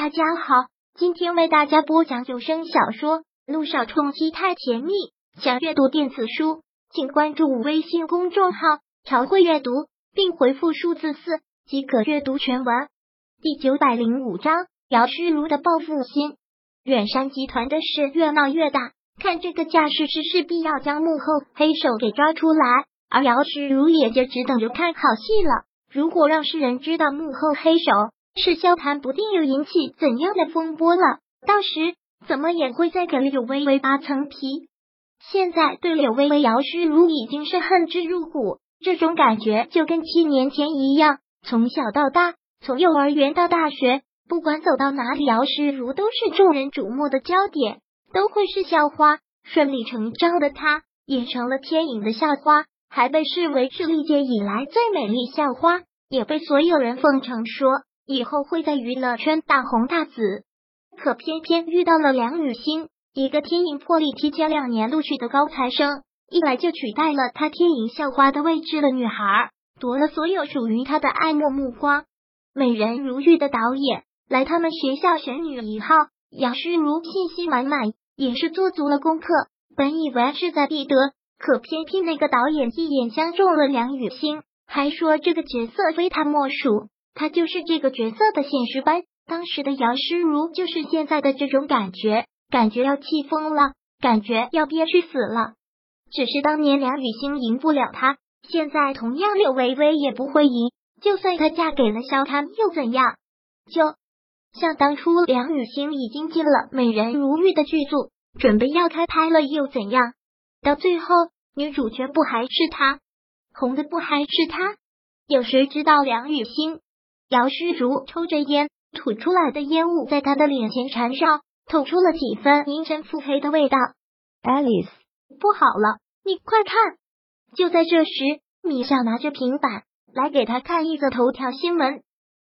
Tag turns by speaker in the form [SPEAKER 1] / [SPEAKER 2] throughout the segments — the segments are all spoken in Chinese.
[SPEAKER 1] 大家好，今天为大家播讲有声小说《路上冲击太甜蜜》。想阅读电子书，请关注微信公众号“朝会阅读”，并回复数字四即可阅读全文。第九百零五章：姚诗如的报复心。远山集团的事越闹越大，看这个架势是势必要将幕后黑手给抓出来，而姚诗如也就只等着看好戏了。如果让世人知道幕后黑手，是萧谈不定又引起怎样的风波了，到时怎么也会再给柳微微扒层皮。现在对柳微微、姚诗如已经是恨之入骨，这种感觉就跟七年前一样。从小到大，从幼儿园到大学，不管走到哪里，姚诗如都是众人瞩目的焦点，都会是校花。顺理成章的，她也成了天影的校花，还被视为是历届以来最美丽校花，也被所有人奉承说。以后会在娱乐圈大红大紫，可偏偏遇到了梁雨欣，一个天影破例提前两年录取的高材生，一来就取代了她天影校花的位置的女孩，夺了所有属于她的爱慕目光。美人如玉的导演来他们学校选女一号，杨诗如信心满满，也是做足了功课，本以为势在必得，可偏偏那个导演一眼相中了梁雨欣，还说这个角色非他莫属。他就是这个角色的现实版，当时的姚诗如就是现在的这种感觉，感觉要气疯了，感觉要憋屈死了。只是当年梁雨欣赢不了他，现在同样柳微微也不会赢。就算她嫁给了萧谈又怎样？就像当初梁雨欣已经进了《美人如玉》的剧组，准备要开拍了又怎样？到最后女主角不还是她，红的不还是她？有谁知道梁雨欣？姚诗如抽着烟，吐出来的烟雾在他的脸前缠绕，透出了几分阴沉腹黑的味道。
[SPEAKER 2] Alice，
[SPEAKER 1] 不好了，你快看！就在这时，米笑拿着平板来给他看一则头条新闻：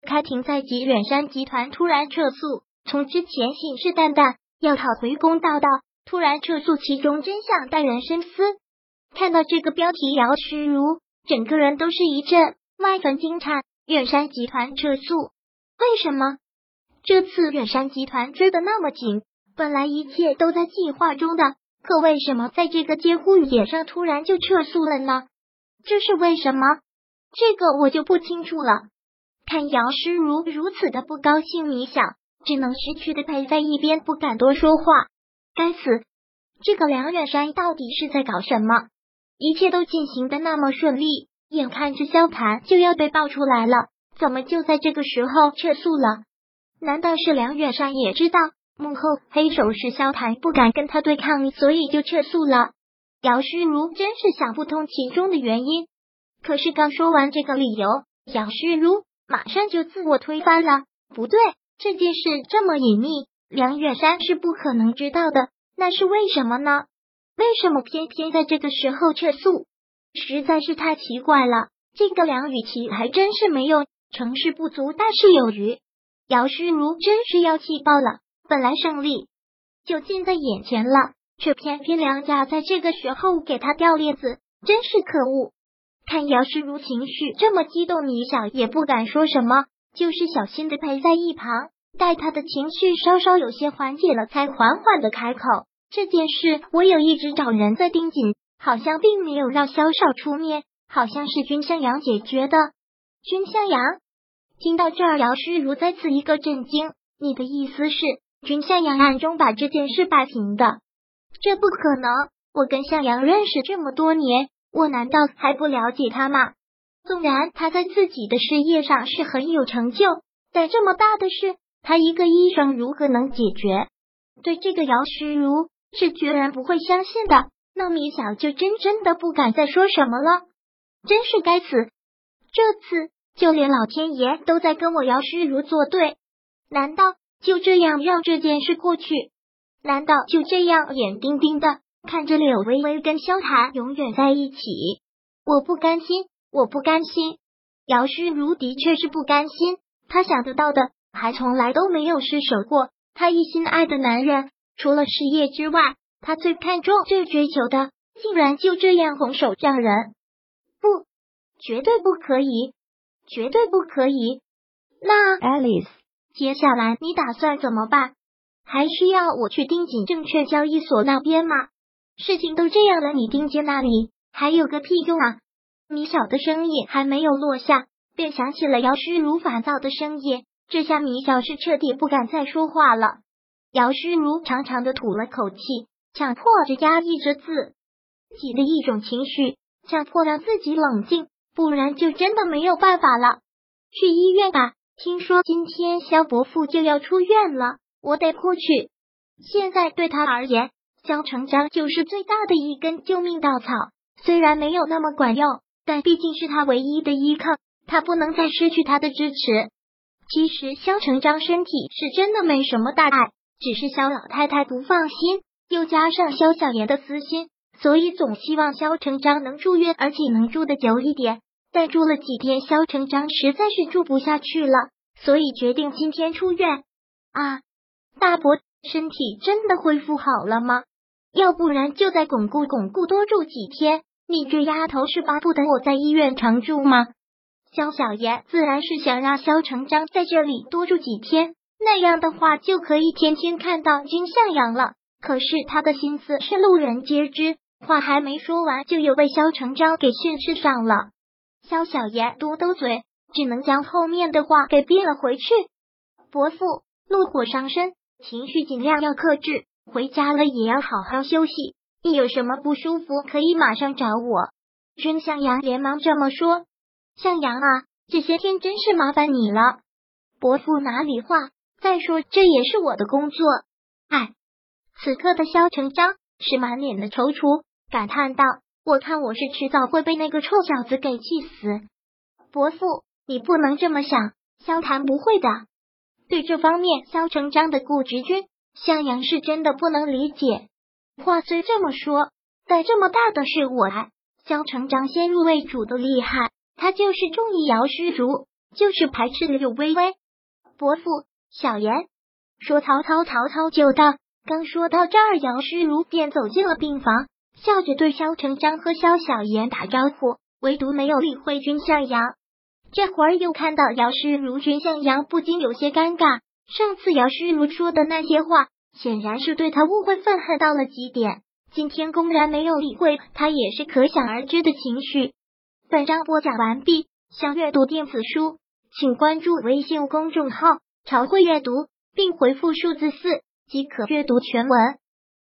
[SPEAKER 1] 开庭在即，远山集团突然撤诉，从之前信誓旦旦要讨回公道，到突然撤诉，其中真相耐人深思。看到这个标题，姚诗如整个人都是一阵万分惊诧。远山集团撤诉，为什么这次远山集团追的那么紧？本来一切都在计划中的，可为什么在这个节骨眼上突然就撤诉了呢？这是为什么？这个我就不清楚了。看姚诗如如此的不高兴，你想，只能识趣的陪在一边，不敢多说话。该死，这个梁远山到底是在搞什么？一切都进行的那么顺利。眼看着萧谈就要被爆出来了，怎么就在这个时候撤诉了？难道是梁远山也知道幕后黑手是萧谈，不敢跟他对抗，所以就撤诉了？姚诗如真是想不通其中的原因。可是刚说完这个理由，姚诗如马上就自我推翻了。不对，这件事这么隐秘，梁远山是不可能知道的。那是为什么呢？为什么偏偏在这个时候撤诉？实在是太奇怪了，这个梁雨琪还真是没有成事不足，大事有余。姚诗如真是要气爆了，本来胜利就近在眼前了，却偏偏梁家在这个时候给他掉链子，真是可恶。看姚诗如情绪这么激动，李想也不敢说什么，就是小心的陪在一旁，待他的情绪稍稍有些缓解了，才缓缓的开口：“这件事我有一直找人在盯紧。”好像并没有让萧少出面，好像是君向阳解决的。君向阳听到这儿，姚诗如再次一个震惊。你的意思是君向阳暗中把这件事摆平的？这不可能！我跟向阳认识这么多年，我难道还不了解他吗？纵然他在自己的事业上是很有成就，但这么大的事，他一个医生如何能解决？对这个姚诗如是决然不会相信的。那米小就真真的不敢再说什么了，真是该死！这次就连老天爷都在跟我姚诗如作对，难道就这样让这件事过去？难道就这样眼盯盯的看着柳微微跟萧寒永远在一起？我不甘心，我不甘心！姚诗如的确是不甘心，她想得到的还从来都没有失手过，她一心爱的男人除了事业之外。他最看重、最追求的，竟然就这样拱手让人？不，绝对不可以，绝对不可以！那
[SPEAKER 2] ，Alice，
[SPEAKER 1] 接下来你打算怎么办？还需要我去盯紧证券交易所那边吗？事情都这样了，你盯紧那里还有个屁用啊！米小的声音还没有落下，便响起了姚诗如烦躁的声音。这下米小是彻底不敢再说话了。姚诗如长长的吐了口气，强迫着压抑着自己的一种情绪，强迫让自己冷静，不然就真的没有办法了。去医院吧，听说今天肖伯父就要出院了，我得过去。现在对他而言，肖成章就是最大的一根救命稻草，虽然没有那么管用，但毕竟是他唯一的依靠，他不能再失去他的支持。其实肖成章身体是真的没什么大碍，只是肖老太太不放心，又加上肖小妍的私心，所以总希望肖成章能住院，而且能住的久一点。但住了几天，肖成章实在是住不下去了，所以决定今天出院。啊，大伯身体真的恢复好了吗？要不然就再巩固巩固，多住几天。你这丫头是巴不得我在医院常住吗？肖小爷自然是想让肖成章在这里多住几天，那样的话就可以天天看到金向阳了。可是他的心思是路人皆知，话还没说完，就有被萧成章给训斥上了。萧小爷嘟嘟嘴，只能将后面的话给憋了回去。伯父，怒火上身，情绪尽量要克制，回家了也要好好休息。一有什么不舒服，可以马上找我。君向阳连忙这么说。向阳啊，这些天真是麻烦你了。伯父哪里话？再说这也是我的工作。哎，此刻的萧成章是满脸的踌躇，感叹道。我看我是迟早会被那个臭小子给气死。伯父，你不能这么想，萧谈不会的。对这方面，萧成章的固执，君向阳是真的不能理解。话虽这么说，但这么大的事，我来。萧成章先入为主的厉害，他就是中意姚诗如，就是排斥柳微微。伯父，小言说曹操，曹操就到。刚说到这儿，姚诗如便走进了病房。笑着对萧成章和萧小言打招呼，唯独没有理会君向阳。这会儿又看到姚诗如，君向阳不禁有些尴尬。上次姚诗如说的那些话，显然是对他误会愤恨到了极点。今天公然没有理会他，也是可想而知的情绪。本章播讲完毕，想阅读电子书，请关注微信公众号“朝会阅读”，并回复数字四即可阅读全文。